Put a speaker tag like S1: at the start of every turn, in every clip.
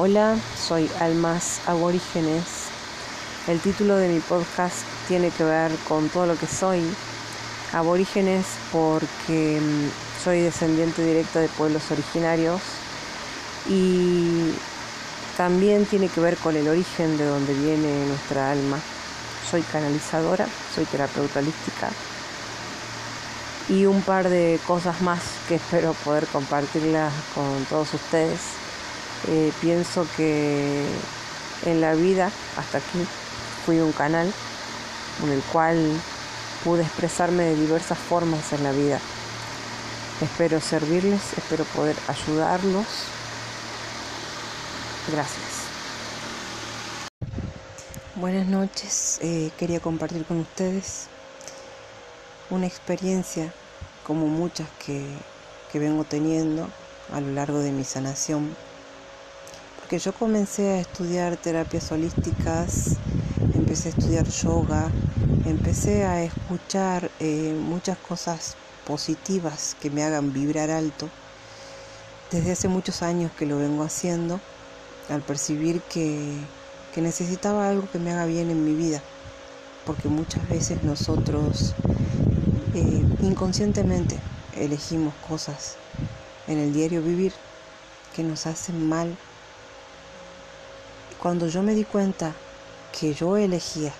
S1: Hola, soy Almas Aborígenes. El título de mi podcast tiene que ver con todo lo que soy. Aborígenes porque mm, soy descendiente directa de pueblos originarios y también tiene que ver con el origen de donde viene nuestra alma. Soy canalizadora, soy terapeuta holística y un par de cosas más que espero poder compartirlas con todos ustedes. Eh, pienso que en la vida, hasta aquí, fui un canal en el cual pude expresarme de diversas formas en la vida. Espero servirles, espero poder ayudarlos. Gracias. Buenas noches, eh, quería compartir con ustedes una experiencia como muchas que, que vengo teniendo a lo largo de mi sanación porque yo comencé a estudiar terapias holísticas, empecé a estudiar yoga, empecé a escuchar eh, muchas cosas positivas que me hagan vibrar alto. Desde hace muchos años que lo vengo haciendo, al percibir que, que necesitaba algo que me haga bien en mi vida, porque muchas veces nosotros eh, inconscientemente elegimos cosas en el diario vivir que nos hacen mal cuando yo me di cuenta que yo elegía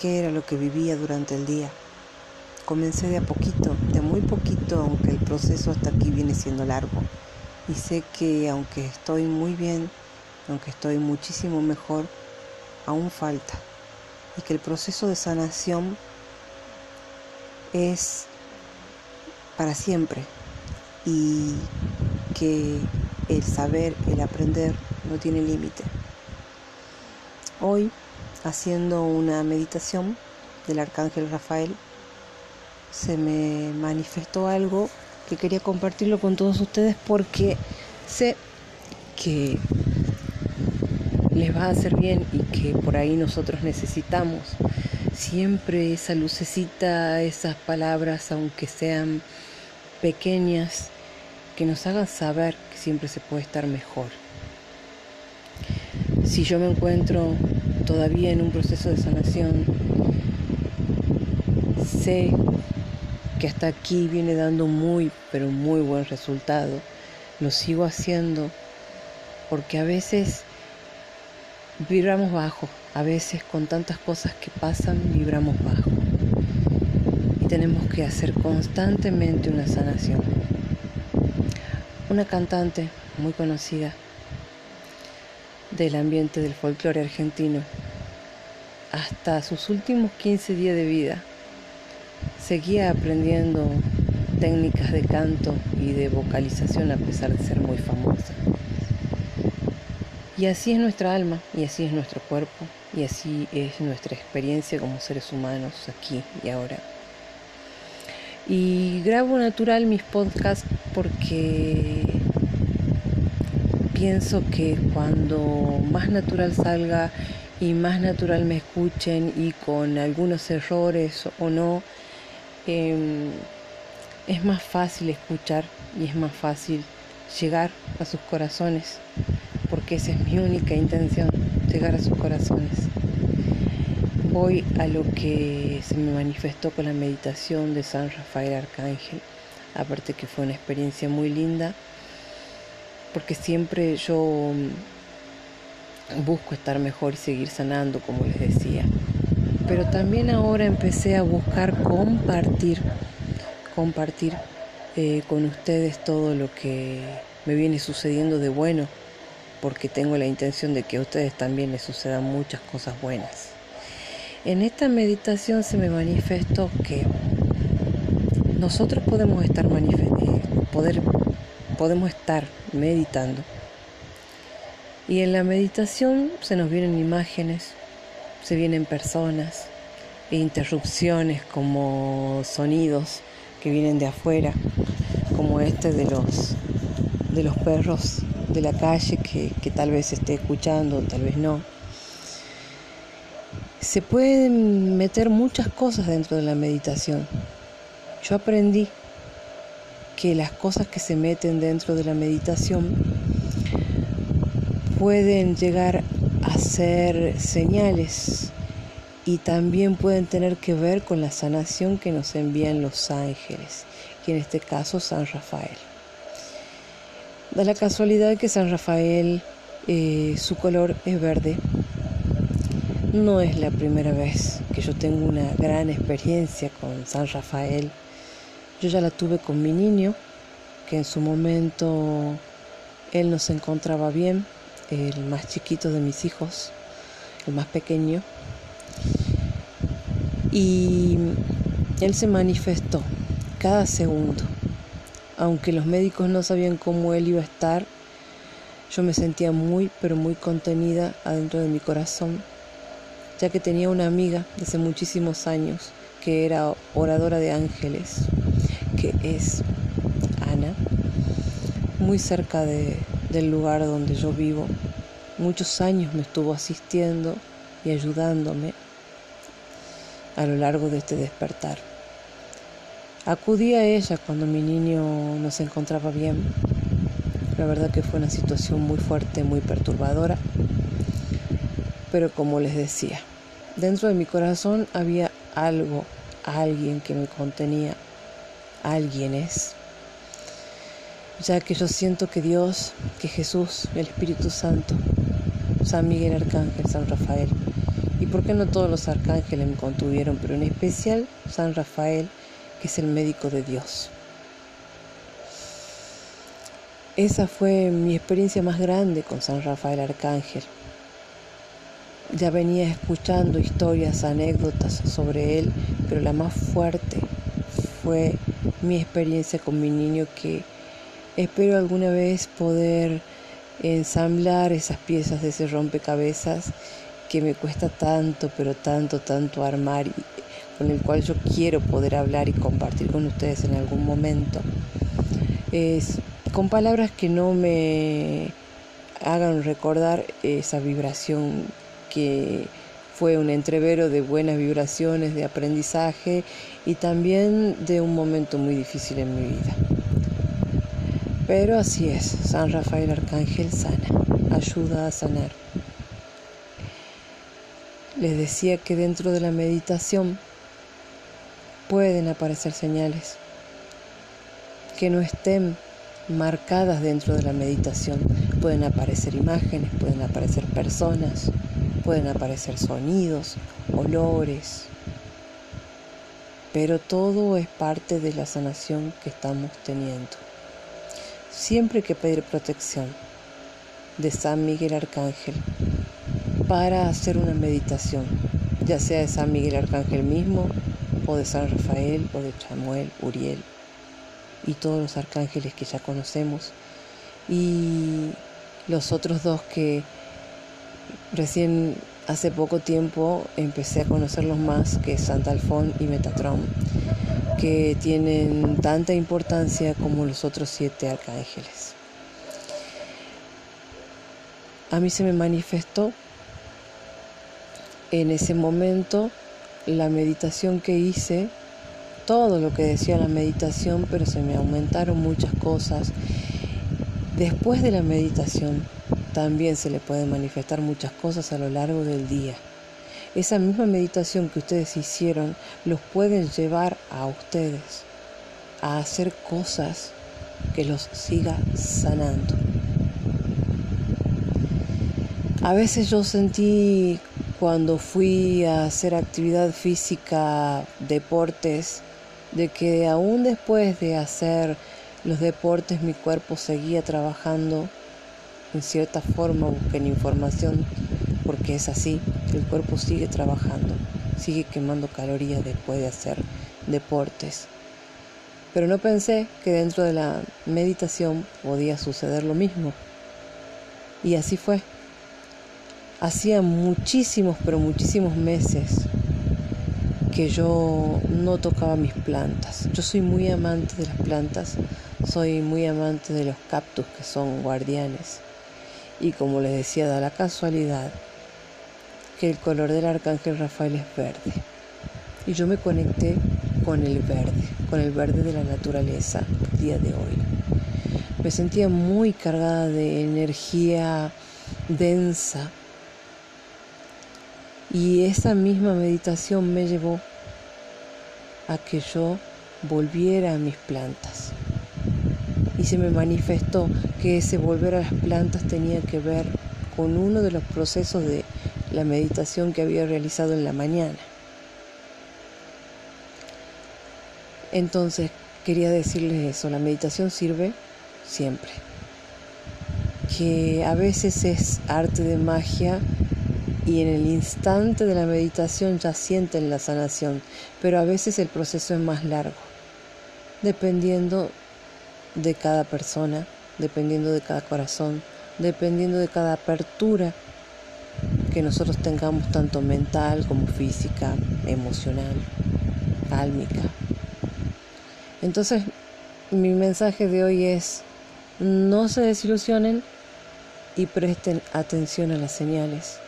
S1: qué era lo que vivía durante el día, comencé de a poquito, de muy poquito, aunque el proceso hasta aquí viene siendo largo. Y sé que aunque estoy muy bien, aunque estoy muchísimo mejor, aún falta. Y que el proceso de sanación es para siempre. Y que el saber, el aprender, no tiene límite. Hoy, haciendo una meditación del Arcángel Rafael, se me manifestó algo que quería compartirlo con todos ustedes porque sé que les va a hacer bien y que por ahí nosotros necesitamos siempre esa lucecita, esas palabras, aunque sean pequeñas, que nos hagan saber que siempre se puede estar mejor. Si yo me encuentro todavía en un proceso de sanación, sé que hasta aquí viene dando muy, pero muy buen resultado. Lo sigo haciendo porque a veces vibramos bajo, a veces con tantas cosas que pasan vibramos bajo. Y tenemos que hacer constantemente una sanación. Una cantante muy conocida del ambiente del folclore argentino. Hasta sus últimos 15 días de vida seguía aprendiendo técnicas de canto y de vocalización a pesar de ser muy famosa. Y así es nuestra alma, y así es nuestro cuerpo, y así es nuestra experiencia como seres humanos aquí y ahora. Y grabo natural mis podcasts porque pienso que cuando más natural salga y más natural me escuchen y con algunos errores o no, em, es más fácil escuchar y es más fácil llegar a sus corazones, porque esa es mi única intención, llegar a sus corazones. Voy a lo que se me manifestó con la meditación de San Rafael Arcángel, aparte que fue una experiencia muy linda porque siempre yo mm, busco estar mejor y seguir sanando, como les decía. Pero también ahora empecé a buscar compartir, compartir eh, con ustedes todo lo que me viene sucediendo de bueno, porque tengo la intención de que a ustedes también les sucedan muchas cosas buenas. En esta meditación se me manifestó que nosotros podemos estar eh, poder podemos estar meditando. Y en la meditación se nos vienen imágenes, se vienen personas, e interrupciones como sonidos que vienen de afuera, como este de los, de los perros de la calle que, que tal vez esté escuchando, tal vez no. Se pueden meter muchas cosas dentro de la meditación. Yo aprendí que las cosas que se meten dentro de la meditación pueden llegar a ser señales y también pueden tener que ver con la sanación que nos envían los ángeles, y en este caso San Rafael. Da la casualidad que San Rafael, eh, su color es verde. No es la primera vez que yo tengo una gran experiencia con San Rafael. Yo ya la tuve con mi niño, que en su momento él no se encontraba bien, el más chiquito de mis hijos, el más pequeño. Y él se manifestó cada segundo aunque los médicos no sabían cómo él iba a estar, yo me sentía muy, pero muy contenida adentro de mi corazón, ya que tenía una amiga de hace muchísimos años que era oradora de ángeles, que es Ana, muy cerca del lugar donde yo vivo. Muchos años me estuvo asistiendo y ayudándome a lo largo de este despertar. Acudí a ella cuando mi niño no se encontraba bien. La verdad que fue una situación muy fuerte, muy perturbadora. Pero como les decía, dentro de mi corazón había algo, alguien que me contenía. Alguien es. Ya que yo siento que Dios, que Jesús, el Espíritu Santo, San Miguel Arcángel, San Rafael, y por qué no todos los arcángeles me contuvieron, pero en especial San Rafael, que es el médico de Dios. Esa fue mi experiencia más grande con San Rafael Arcángel. Ya venía escuchando historias, anécdotas sobre él, pero la más fuerte fue mi experiencia con mi niño que espero alguna vez poder ensamblar esas piezas de ese rompecabezas que me cuesta tanto, pero tanto, tanto armar con el cual yo quiero poder hablar y compartir con ustedes en algún momento, es con palabras que no me hagan recordar esa vibración que fue un entrevero de buenas vibraciones, de aprendizaje y también de un momento muy difícil en mi vida. Pero así es, San Rafael Arcángel sana, ayuda a sanar. Les decía que dentro de la meditación pueden aparecer señales que no estén marcadas dentro de la meditación. Pueden aparecer imágenes, pueden aparecer personas, pueden aparecer sonidos, olores, pero todo es parte de la sanación que estamos teniendo. Siempre hay que pedir protección de San Miguel Arcángel para hacer una meditación, ya sea de San Miguel Arcángel mismo o de San Rafael o de Chamuel, Uriel y todos los arcángeles que ya conocemos y los otros dos que recién hace poco tiempo empecé a conocerlos más que Santa Alfón y Metatron que tienen tanta importancia como los otros siete arcángeles. A mí se me manifestó en ese momento la meditación que hice, todo lo que decía la meditación, pero se me aumentaron muchas cosas. Después de la meditación también se le pueden manifestar muchas cosas a lo largo del día. Esa misma meditación que ustedes hicieron los pueden llevar a ustedes a hacer cosas que los siga sanando. A veces yo sentí cuando fui a hacer actividad física, deportes, de que aún después de hacer los deportes mi cuerpo seguía trabajando, en cierta forma busquen información, porque es así, el cuerpo sigue trabajando, sigue quemando calorías después de hacer deportes. Pero no pensé que dentro de la meditación podía suceder lo mismo. Y así fue. Hacía muchísimos, pero muchísimos meses que yo no tocaba mis plantas. Yo soy muy amante de las plantas, soy muy amante de los cactus que son guardianes. Y como les decía, da la casualidad que el color del arcángel Rafael es verde. Y yo me conecté con el verde, con el verde de la naturaleza el día de hoy. Me sentía muy cargada de energía densa. Y esa misma meditación me llevó a que yo volviera a mis plantas. Se me manifestó que ese volver a las plantas tenía que ver con uno de los procesos de la meditación que había realizado en la mañana. Entonces, quería decirles eso, la meditación sirve siempre. Que a veces es arte de magia y en el instante de la meditación ya sienten la sanación, pero a veces el proceso es más largo, dependiendo de cada persona, dependiendo de cada corazón, dependiendo de cada apertura que nosotros tengamos tanto mental como física, emocional, álmica. Entonces, mi mensaje de hoy es, no se desilusionen y presten atención a las señales.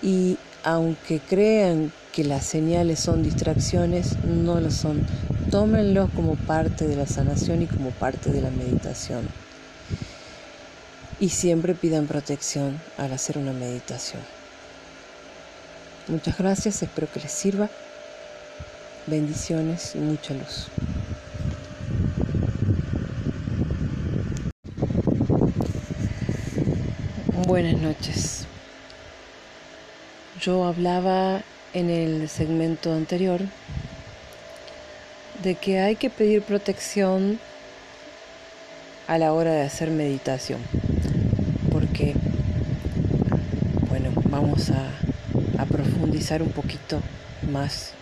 S1: Y aunque crean que las señales son distracciones, no lo son. Tómenlos como parte de la sanación y como parte de la meditación. Y siempre pidan protección al hacer una meditación. Muchas gracias, espero que les sirva. Bendiciones y mucha luz. Buenas noches. Yo hablaba en el segmento anterior de que hay que pedir protección a la hora de hacer meditación. Porque, bueno, vamos a, profundizar un poquito más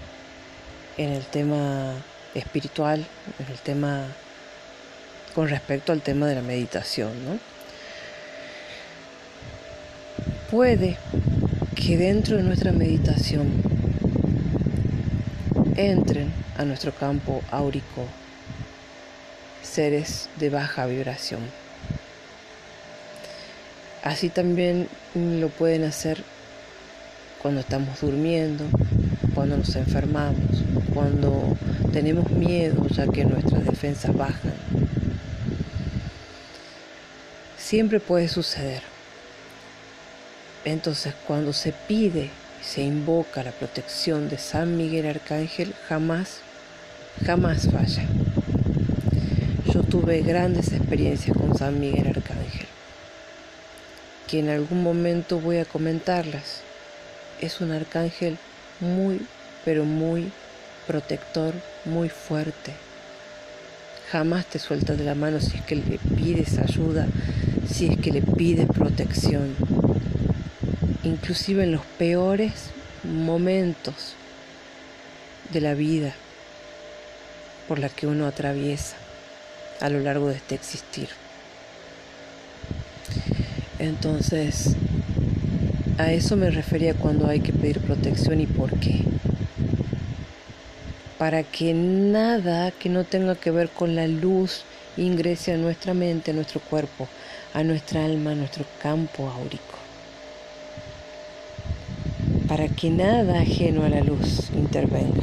S1: en el tema espiritual, en el tema con respecto al tema de la meditación, ¿no? Puede que dentro de nuestra meditación entren a nuestro campo áurico seres de baja vibración. Así también lo pueden hacer cuando estamos durmiendo, cuando nos enfermamos, cuando tenemos miedo ya que nuestras defensas bajan. Siempre puede suceder. Entonces cuando se pide, se invoca la protección de San Miguel Arcángel, jamás, jamás falla. Yo tuve grandes experiencias con San Miguel Arcángel, que en algún momento voy a comentarlas. Es un arcángel muy, pero muy protector, muy fuerte. Jamás te suelta de la mano si es que le pides ayuda, si es que le pides protección inclusive en los peores momentos de la vida por la que uno atraviesa a lo largo de este existir. Entonces, a eso me refería cuando hay que pedir protección y por qué. Para que nada que no tenga que ver con la luz ingrese a nuestra mente, a nuestro cuerpo, a nuestra alma, a nuestro campo áurico para que nada ajeno a la luz intervenga.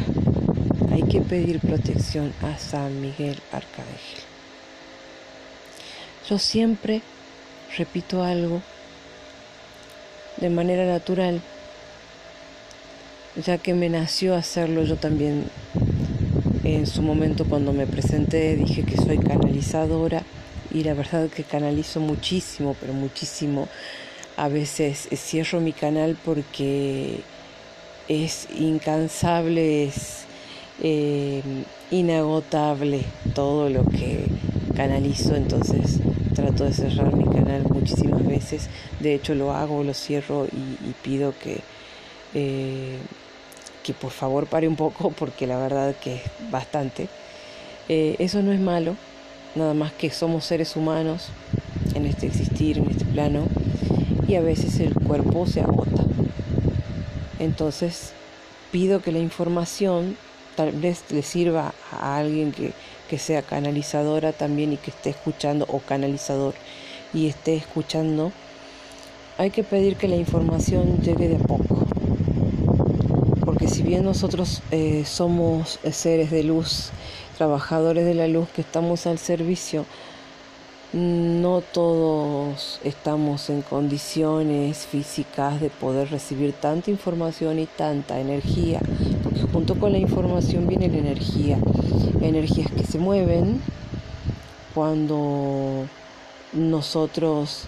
S1: Hay que pedir protección a San Miguel Arcángel. Yo siempre repito algo de manera natural, ya que me nació hacerlo yo también. En su momento cuando me presenté dije que soy canalizadora y la verdad que canalizo muchísimo, pero muchísimo a veces cierro mi canal porque es incansable, es eh, inagotable todo lo que canalizo, entonces trato de cerrar mi canal muchísimas veces, de hecho lo hago, lo cierro y, pido que, eh, que por favor pare un poco porque la verdad que es bastante. Eh, eso no es malo, nada más que somos seres humanos en este existir, en este plano, y a veces el cuerpo se agota. Entonces pido que la información tal vez le sirva a alguien que, que sea canalizadora también y que esté escuchando o canalizador y esté escuchando. Hay que pedir que la información llegue de a poco. Porque si bien nosotros eh, somos seres de luz, trabajadores de la luz que estamos al servicio, no todos estamos en condiciones físicas de poder recibir tanta información y tanta energía, porque junto con la información viene la energía, energías que se mueven cuando nosotros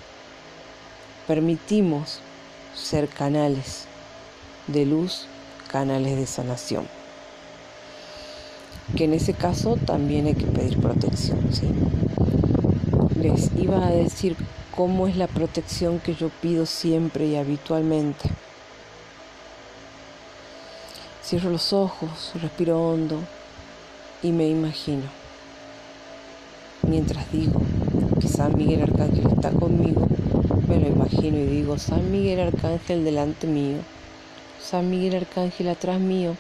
S1: permitimos ser canales de luz, canales de sanación. Que en ese caso también hay que pedir protección, ¿sí? Les iba a decir cómo es la protección que yo pido siempre y habitualmente. Cierro los ojos, respiro hondo y me imagino. Mientras digo que San Miguel Arcángel está conmigo, me lo imagino y digo, San Miguel Arcángel delante mío, San Miguel Arcángel atrás mío,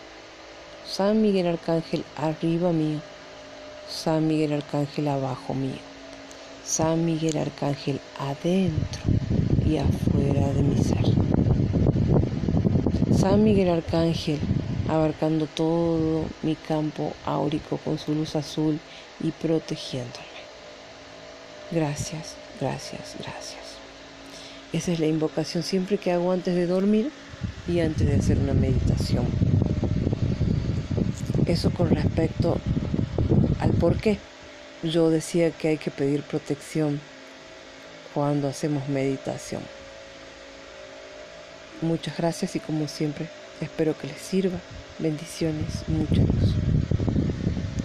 S1: San Miguel Arcángel arriba mío, San Miguel Arcángel abajo mío. San Miguel Arcángel adentro y afuera de mi ser. San Miguel Arcángel abarcando todo mi campo áurico con su luz azul y protegiéndome. Gracias, gracias, gracias. Esa es la invocación siempre que hago antes de dormir y antes de hacer una meditación. Eso con respecto al por qué yo decía que hay que pedir protección cuando hacemos meditación. Muchas gracias y como siempre espero que les sirva. Bendiciones, mucha luz.